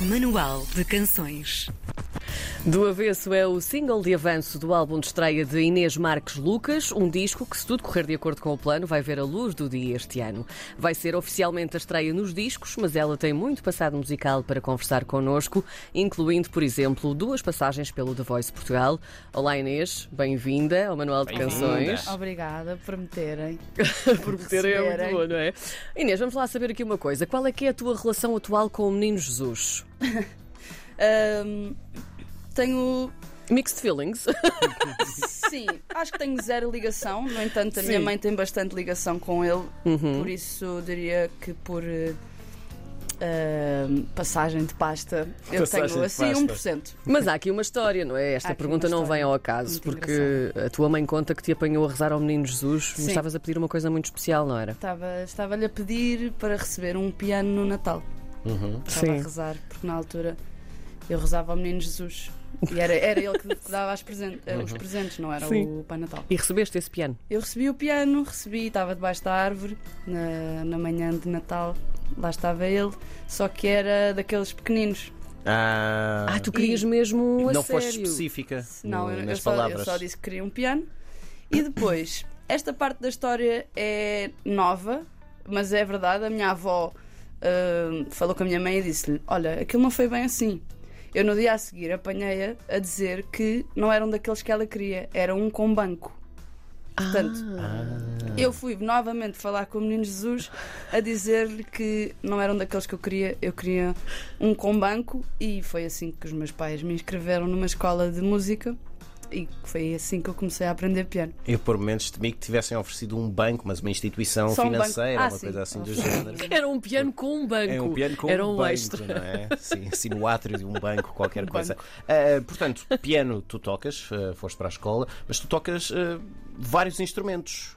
Manual de Canções. Do Avesso é o single de avanço do álbum de estreia de Inês Marques Lucas, um disco que, se tudo correr de acordo com o plano, vai ver a luz do dia este ano. Vai ser oficialmente a estreia nos discos, mas ela tem muito passado musical para conversar connosco, incluindo, por exemplo, duas passagens pelo The Voice Portugal. Olá Inês, bem-vinda ao Manual de Canções. Obrigada por me terem. por me terem é muito boa, não é? Inês, vamos lá saber aqui uma coisa. Qual é que é a tua relação atual com o Menino Jesus? Ahm, tenho. Mixed feelings. Sim, acho que tenho zero ligação. No entanto, a minha Sim. mãe tem bastante ligação com ele. Uhum. Por isso, diria que por. ahm, passagem de pasta, eu Passagem tenho assim pasta. 1%. Mas há aqui uma história, não é? Esta pergunta não vem ao acaso, muito porque a tua mãe conta que te apanhou a rezar ao Menino Jesus. Me Sim. estavas a pedir uma coisa muito especial, não era? Estava- Estava-lhe a pedir para receber um piano no Natal. Uhum. Estava Sim. a rezar, porque na altura eu rezava ao Menino Jesus. E era, era ele que dava as presen- eh, os presentes, não era Sim. o Pai Natal. E recebeste esse piano. Eu recebi o piano, recebi, estava debaixo da árvore na, na manhã de Natal, lá estava ele, só que era daqueles pequeninos. Ah, Ah, tu querias mesmo a não foste específica Não, no- eu, eu nas só, eu palavras. só disse que queria um piano. E depois, esta parte da história é nova, mas é verdade. A minha avó falou com a minha mãe e disse-lhe: Olha, aquilo não foi bem assim. Eu no dia a seguir apanhei-a a dizer que não eram daqueles que ela queria, era um com banco. Portanto, Ah. eu fui novamente falar com o menino Jesus a dizer-lhe que não eram daqueles que eu queria, eu queria um com banco e foi assim que os meus pais me inscreveram numa escola de música e foi assim que eu comecei a aprender piano. Eu por momentos temi que tivessem oferecido um banco, mas uma instituição Só um banco. financeira, Ah, uma sim. coisa assim do Ah, género. Era um piano com um banco. É um piano com Era um, um banco, extra. não é? Sim, assim no átrio de um banco, qualquer Um coisa. banco. Ah, portanto, piano tu tocas, ah, foste para a escola, mas tu tocas ah, vários instrumentos.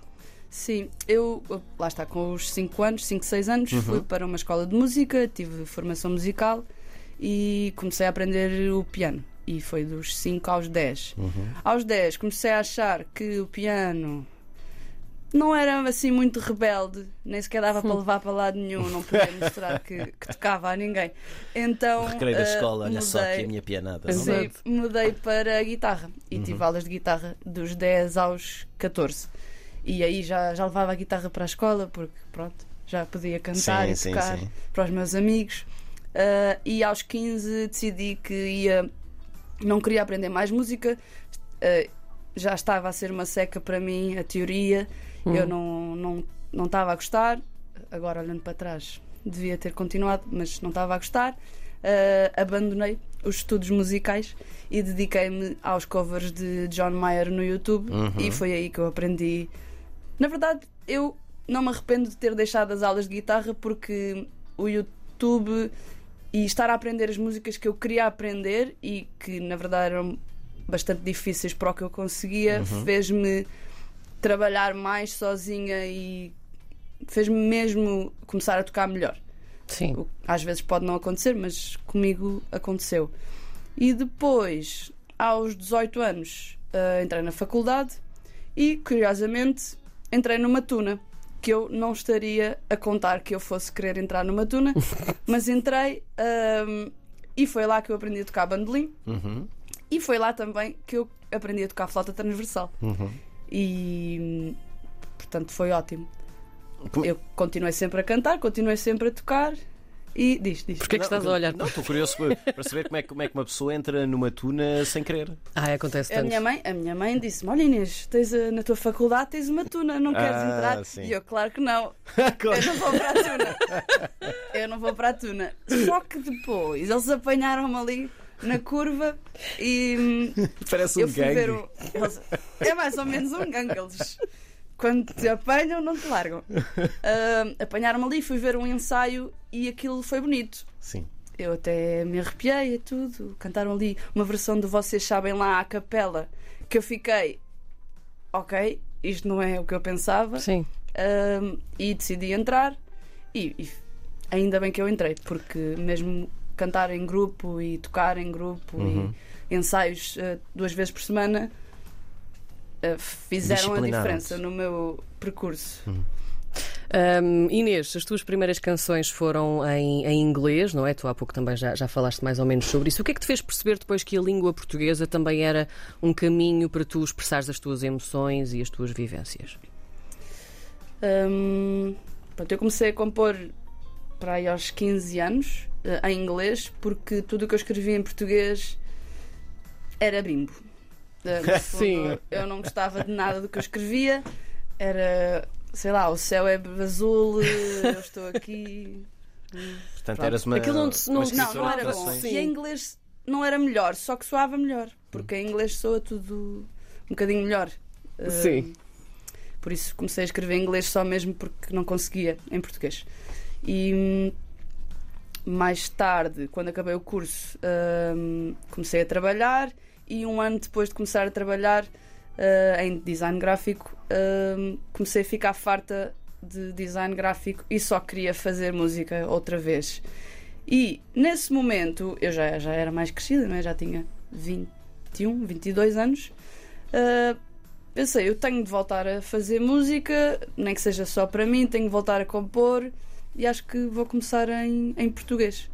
Sim, eu lá está com os 5 anos, 5, 6 anos, Uhum. fui para uma escola de música, tive formação musical e comecei a aprender o piano. E foi dos 5 aos 10. Uhum. Aos 10 comecei a achar que o piano não era assim muito rebelde, nem sequer dava para levar para lado nenhum, não podia mostrar que, que tocava a ninguém. Então, Recreio da eh, escola, olha só mudei- aqui a minha pianada. não? Sim, mudei para a guitarra e Uhum. tive aulas de guitarra dos 10 aos 14. E aí já, já levava a guitarra para a escola porque, pronto, já podia cantar Sim, e sim, tocar sim. para os meus amigos. Ah, e aos 15 decidi que ia. Não queria aprender mais música, ah, já estava a ser uma seca para mim a teoria, Uhum. eu não, não, não estava a gostar. Agora, olhando para trás, devia ter continuado, mas não estava a gostar. Ah, abandonei os estudos musicais e dediquei-me aos covers de John Mayer no YouTube Uhum. e foi aí que eu aprendi. Na verdade, eu não me arrependo de ter deixado as aulas de guitarra porque o YouTube e estar a aprender as músicas que eu queria aprender e que na verdade eram bastante difíceis para o que eu conseguia, fez-me trabalhar mais sozinha e fez-me mesmo começar a tocar melhor. Sim. O- Às vezes pode não acontecer, mas comigo aconteceu. E depois, aos 18 anos, ah, entrei na faculdade e, curiosamente, entrei numa tuna. Que eu não estaria a contar que eu fosse querer entrar numa tuna, mas entrei ahm, e foi lá que eu aprendi a tocar bandolim Uhum, e foi lá também que eu aprendi a tocar flauta transversal. uhum. E portanto foi ótimo. Eu continuei sempre a cantar, continuei sempre a tocar e diz, diz. Porquê é que estás a olhar? Não, estou curioso para saber como é, que- como é que uma pessoa entra numa tuna sem querer. Ah, acontece A tanto. minha mãe, a minha mãe disse-me: Olha Inês, tens a- na tua faculdade tens uma tuna, não queres Ah, entrar? sim. E eu, claro que não, eu não vou para a tuna. Eu não vou para a tuna. Só que depois eles apanharam-me ali na curva e hum, Parece eu um fui gangue. ver o. eles- é mais ou menos um gangue. Eles, quando te apanham, não te largam. Ah, Apanharam-me ali, fui ver um ensaio e aquilo foi bonito. Sim. Eu até me arrepiei e tudo. Cantaram ali uma versão de Vocês Sabem Lá à capela que eu fiquei, ok, isto não é o que eu pensava. Sim. Ahm, e decidi entrar. E, e ainda bem que eu entrei, porque mesmo cantar em grupo e tocar em grupo Uhum. e ensaios ah, duas vezes por semana fizeram a diferença no meu percurso. Um, Inês, as tuas primeiras canções foram em, em, inglês, não é? Tu há pouco também já, já falaste mais ou menos sobre isso. O que é que te fez perceber depois que a língua portuguesa também era um caminho para tu expressares as tuas emoções e as tuas vivências? Um, pronto, eu comecei a compor para aí aos 15 anos, uh, em inglês, porque tudo o que eu escrevia em português era bimbo. Uh, fundo, Sim. Eu não gostava de nada do que eu escrevia. Era, sei lá, o céu é azul, eu estou aqui. Portanto, Pronto. eras uma. Aquilo não, não, não, não era bom. Sim. E em inglês não era melhor, só que soava melhor. Porque em inglês soa tudo um bocadinho melhor. Sim. Uh, por isso comecei a escrever em inglês só mesmo porque não conseguia em português. E hum, mais tarde, quando acabei o curso, hum, comecei a trabalhar e um ano depois de começar a trabalhar uh, em design gráfico, hum, comecei a ficar farta de design gráfico e só queria fazer música outra vez. E nesse momento, eu já, já era mais crescida, não é? já tinha 21, 22 anos. Uh, pensei, eu tenho de voltar a fazer música, nem que seja só para mim, tenho de voltar a compor e acho que vou começar em, em português.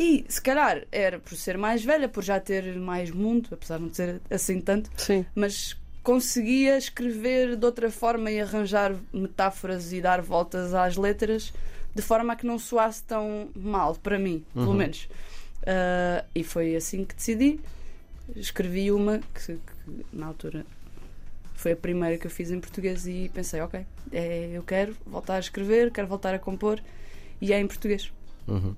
E se calhar era por ser mais velha, por já ter mais mundo, apesar de não ser assim tanto, Sim. mas conseguia escrever de outra forma e arranjar metáforas e dar voltas às letras de forma a que não soasse tão mal, para mim, uhum. pelo menos. Uh, e foi assim que decidi. Escrevi uma que, que na altura foi a primeira que eu fiz em português e pensei, ok, é, eu quero voltar a escrever, quero voltar a compor e é em português. Uhum.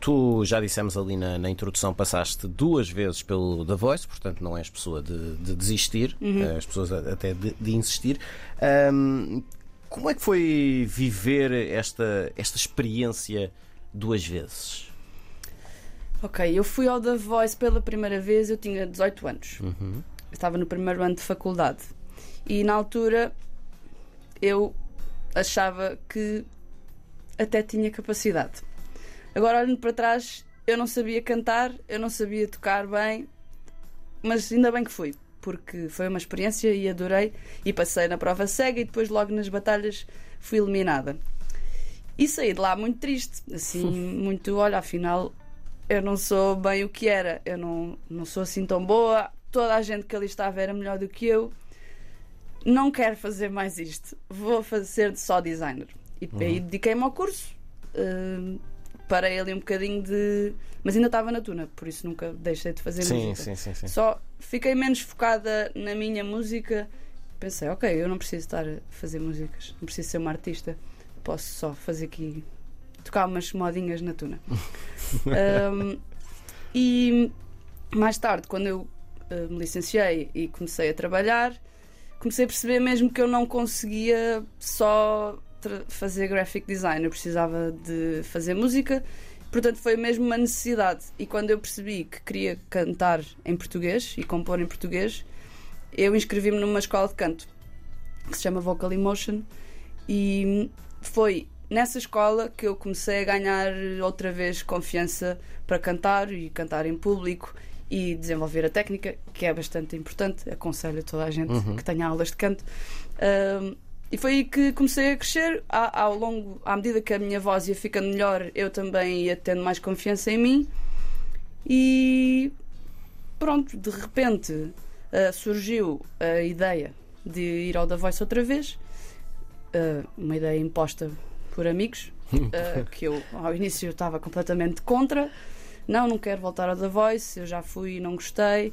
Tu já dissemos ali na, na, introdução, passaste duas vezes pelo The Voice, portanto não és pessoa de, de desistir, uhum. és pessoa até de, de insistir. Um, como é que foi viver esta, esta experiência duas vezes? Ok, eu fui ao The Voice pela primeira vez, eu tinha 18 anos. Uhum. Estava no primeiro ano de faculdade. E na altura eu achava que até tinha capacidade. Agora, olhando para trás, eu não sabia cantar, eu não sabia tocar bem, mas ainda bem que fui, porque foi uma experiência e adorei. E passei na prova cega e depois, logo nas batalhas, fui eliminada. E saí de lá muito triste, assim, muito, olha, afinal eu não sou bem o que era, eu não, não sou assim tão boa, toda a gente que ali estava era melhor do que eu não quero fazer mais isto, vou fazer só designer. E uhum. aí dediquei-me ao curso. Uh, parei ali um bocadinho de. Mas ainda estava na tuna, por isso nunca deixei de fazer sim, música. Sim, sim, sim. Só fiquei menos focada na minha música. Pensei, ok, eu não preciso estar a fazer músicas, não preciso ser uma artista, posso só fazer aqui. tocar umas modinhas na tuna. um, e mais tarde, quando eu uh, me licenciei e comecei a trabalhar, comecei a perceber mesmo que eu não conseguia só fazer graphic design, eu precisava de fazer música, portanto foi mesmo uma necessidade. E quando eu percebi que queria cantar em português e compor em português, eu inscrevi-me numa escola de canto que se chama Vocal Emotion e foi nessa escola que eu comecei a ganhar outra vez confiança para cantar e cantar em público e desenvolver a técnica, que é bastante importante. Aconselho a toda a gente uhum. que tenha aulas de canto. Um, e foi aí que comecei a crescer. Ao longo, à medida que a minha voz ia ficando melhor, eu também ia tendo mais confiança em mim. E pronto, de repente uh, surgiu a ideia de ir ao The Voice outra vez. Uh, uma ideia imposta por amigos, uh, que eu ao início estava completamente contra não, não quero voltar ao The Voice, eu já fui e não gostei,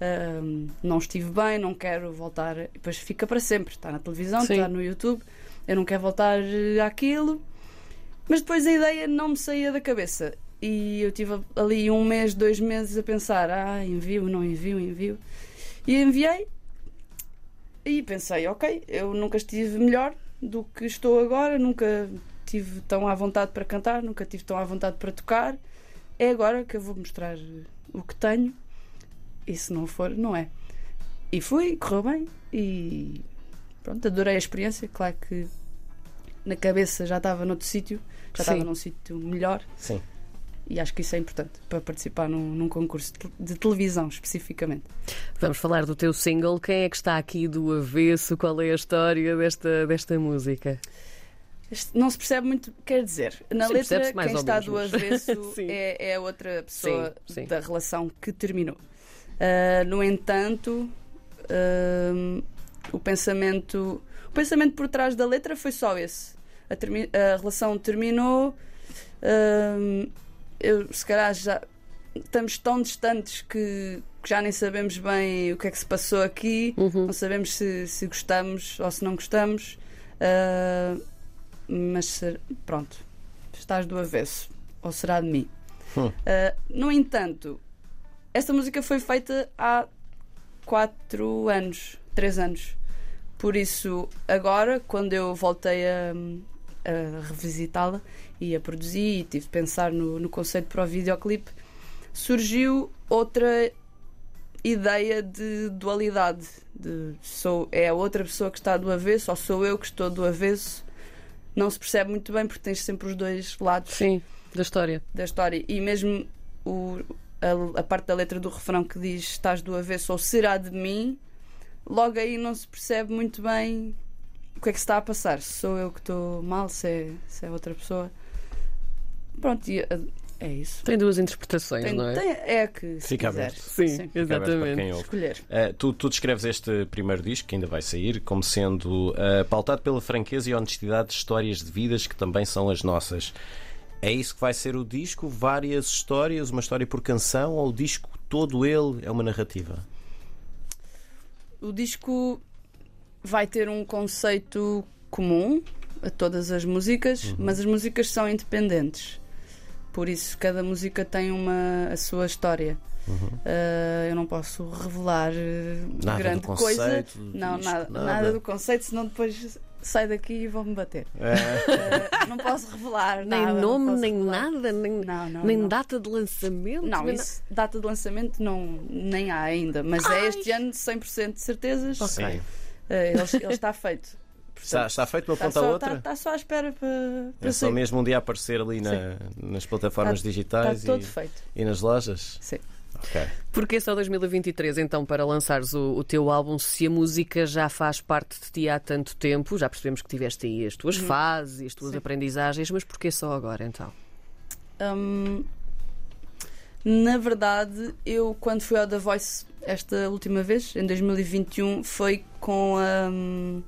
um, não estive bem, não quero voltar. E depois fica para sempre, está na televisão, Sim. está no YouTube, eu não quero voltar eh, àquilo. Mas depois a ideia não me saía da cabeça. E eu tive ali um mês, dois meses a pensar: ah, envio, não envio, envio. E enviei e pensei: ok, eu nunca estive melhor do que estou agora, nunca tive tão à vontade para cantar, nunca tive tão à vontade para tocar é agora que eu vou mostrar o que tenho e se não for, não é. E fui, correu bem e pronto, adorei a experiência. Claro que na cabeça já estava noutro sítio, já Sim. estava num sítio melhor. Sim. E acho que isso é importante para participar num, num concurso de televisão, especificamente. Vamos falar do teu single. Quem é que está aqui do avesso? Qual é a história desta, desta música? Não se percebe muito, quer dizer, na Sim, letra quem está menos, do avesso é, é outra pessoa Sim, sim. da relação que terminou. Ah, no entanto, ah, o pensamento o pensamento por trás da letra foi só esse. A, termi- a relação terminou. ah, eu, se calhar já estamos tão distantes que, que já nem sabemos bem o que é que se passou aqui. Uhum. Não sabemos se, se gostamos ou se não gostamos. Mas pronto, estás do avesso. Ou será de mim? Hum. No entanto, esta música foi feita há 4 anos, 3 anos. Por isso, agora, quando eu voltei a, a revisitá-la e a produzir e tive de pensar no, no conceito para o videoclipe, surgiu outra ideia de dualidade. De sou, é a outra pessoa que está do avesso ou sou eu que estou do avesso. Não se percebe muito bem porque tens sempre os dois lados Sim, da história. da história. E mesmo o- a, a parte da letra do refrão que diz estás do avesso ou será de mim, logo aí não se percebe muito bem o que é que se está a passar. Se sou eu que estou mal, se é, se é outra pessoa. Pronto, e, uh, é isso. Tem duas interpretações, Tem- não é? tem- é que se Fica quiser. aberto. Sim, Sim. Aberto exatamente. quem ouve. Escolher. Uh, tu, tu descreves este primeiro disco, que ainda vai sair, como sendo uh, pautado pela franqueza e honestidade de histórias de vidas que também são as nossas. É isso que vai ser o disco? Várias histórias, uma história por canção, ou o disco todo ele é uma narrativa? O disco vai ter um conceito comum a todas as músicas, mas as músicas são independentes. Por isso, cada música tem uma, a sua história. Uh, eu não posso revelar uh, Nada grande coisa. conceito do Não, disco, nada, nada. nada do conceito, senão depois sai daqui e vão-me bater. É. Uh, não posso revelar Nem nada. nome, nem revelar. nada, nem, Não, não, nem não. data de lançamento. Não, isso, data de lançamento não, nem há ainda, mas é este ano 100% de certezas. Ok. Sim. Uh, ele, ele está feito. Está, está feito de uma ponta a só, outra? está- está só à espera para, para é só sair. mesmo um dia aparecer ali na- nas plataformas Está- digitais Está todo e, feito. e nas lojas? Sim. Ok. Porquê só 2023, então, para lançares o, o teu álbum, se a música já faz parte de ti há tanto tempo? Já percebemos que tiveste aí as tuas fases e as tuas Sim. aprendizagens, mas porquê só agora, então? Hum, na verdade, eu quando fui ao The Voice esta última vez, em 2021, foi com a, hum,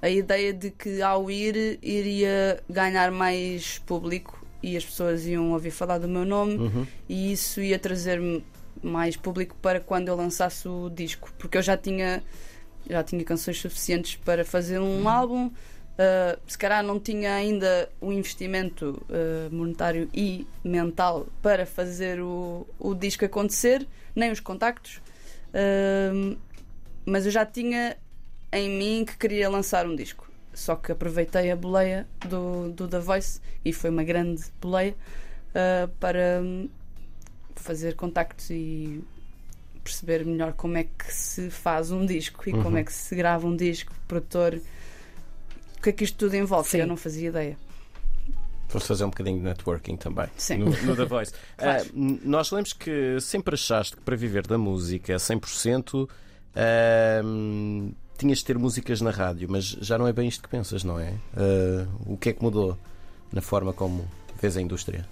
a ideia de que ao ir iria ganhar mais público e as pessoas iam ouvir falar do meu nome Uhum. e isso ia trazer-me mais público para quando eu lançasse o disco, porque eu já tinha já tinha canções suficientes para fazer um álbum. Uh, se calhar não tinha ainda o investimento uh, monetário e mental para fazer o, o disco acontecer, nem os contactos, Uh, mas eu já tinha em mim que queria lançar um disco. Só que aproveitei a boleia do, do The Voice e foi uma grande boleia uh, para hum, fazer contactos e perceber melhor como é que se faz um disco e Uhum. como é que se grava um disco, produtor, o que é que isto tudo envolve, Sim. eu não fazia ideia. Vamos fazer um bocadinho de networking também. Sim. No, no The Voice. Claro. Ah, n- nós lemos que sempre achaste que para viver da música 100% ah, hum, tinhas de ter músicas na rádio, mas já não é bem isto que pensas, não é? Ah, o que é que mudou na forma como vês a indústria?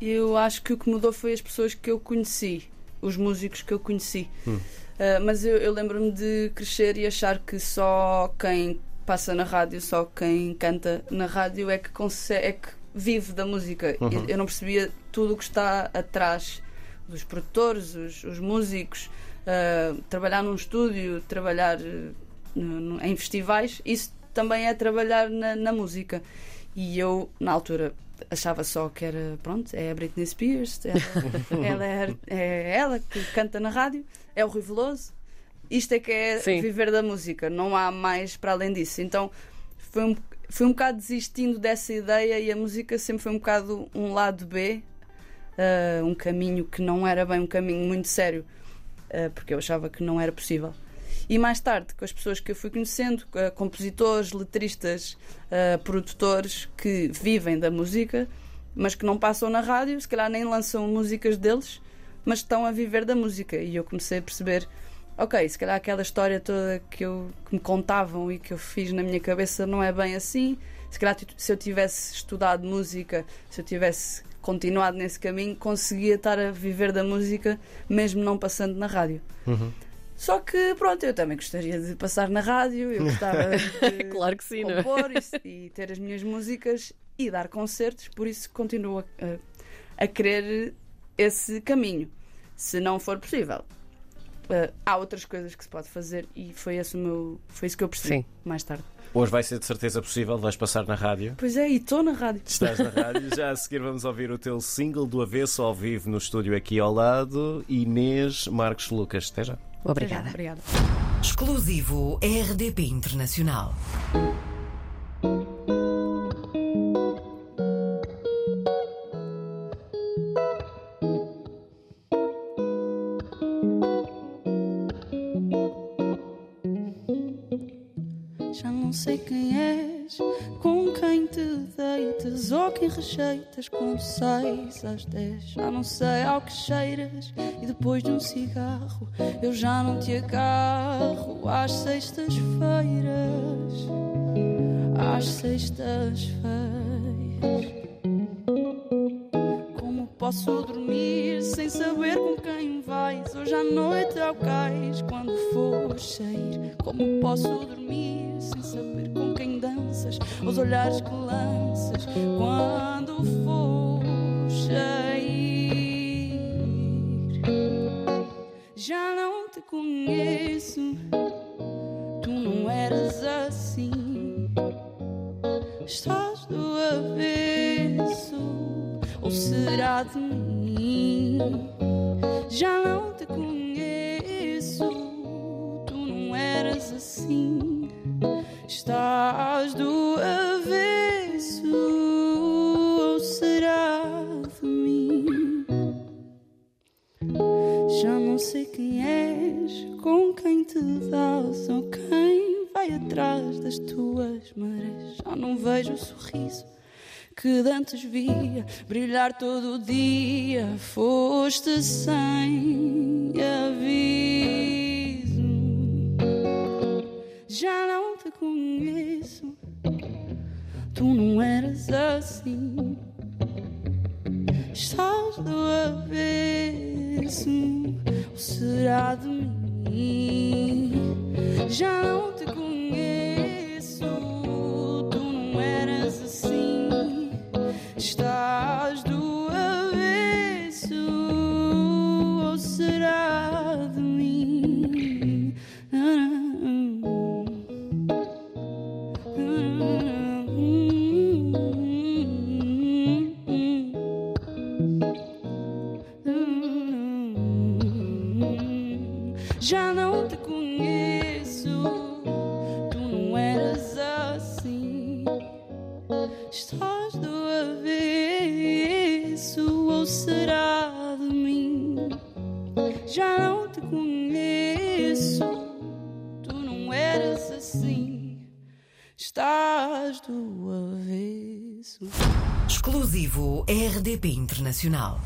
Eu acho que o que mudou foi as pessoas que eu conheci, os músicos que eu conheci. Hum. Uh, mas eu, eu lembro-me de crescer e achar que só quem passa na rádio, só quem canta na rádio é que, consegue, é que vive da música. Uhum. Eu, eu não percebia tudo o que está atrás dos produtores, os, os músicos, uh, trabalhar num estúdio, trabalhar uh, no- no- em festivais. Isso também é trabalhar na, na música. E eu, na altura, achava só que era, pronto, é a Britney Spears, ela, ela é, é ela que canta na rádio, é o Rui Veloso. Isto é que é Sim. viver da música, não há mais para além disso. Então foi um, foi um bocado desistindo dessa ideia e a música sempre foi um bocado um lado B, ah, um caminho que não era bem um caminho muito sério, ah, porque eu achava que não era possível. E mais tarde, com as pessoas que eu fui conhecendo, ah, compositores, letristas, ah, produtores que vivem da música, mas que não passam na rádio, se calhar nem lançam músicas deles, mas estão a viver da música. E eu comecei a perceber, ok, se calhar aquela história toda que, eu, que me contavam e que eu fiz na minha cabeça não é bem assim. se calhar se eu tivesse estudado música, se eu tivesse continuado nesse caminho, conseguia estar a viver da música mesmo não passando na rádio. Uhum. Só que, pronto, eu também gostaria de passar na rádio, eu gostava de Claro que sim, é? compor e, e ter as minhas músicas e dar concertos, por isso continuo a, a- a querer esse caminho. Se não for possível, eh, há outras coisas que se pode fazer e foi, esse o meu, foi isso que eu percebi Sim. mais tarde. Hoje vai ser de certeza possível, vais passar na rádio. Pois é, e estou na rádio. Estás na rádio, já a seguir vamos ouvir o teu single do avesso ao vivo no estúdio aqui ao lado. Inês Marcos Lucas. Até já. Obrigada. Obrigada. Exclusivo RDP Internacional. Já não sei quem és, com quem te deitas ou quem rejeitas quando sais às 10. Já não sei ao que cheiras e depois de um cigarro eu já não te agarro às sextas-feiras. Às sextas-feiras. Como posso dormir sem saber com quem vais? Hoje à noite ao cais quando for sair. Como posso dormir sem saber com Os olhares que lanças quando for sair. Já não te conheço, tu não eras assim. Estás do avesso, ou será de mim? Já não te conheço, tu não eras assim. Estás do das tuas marés. Já não vejo o sorriso que dantes via brilhar todo o dia. Foste sem aviso. Já não te conheço, tu não eras assim. Estás do avesso, ou será de mim? Já não te conheço, Já não te conheço, tu não eras assim. Estás do avesso, ou será de mim? Já não te conheço, tu não eras assim. Estás do avesso. Exclusivo RDP Internacional.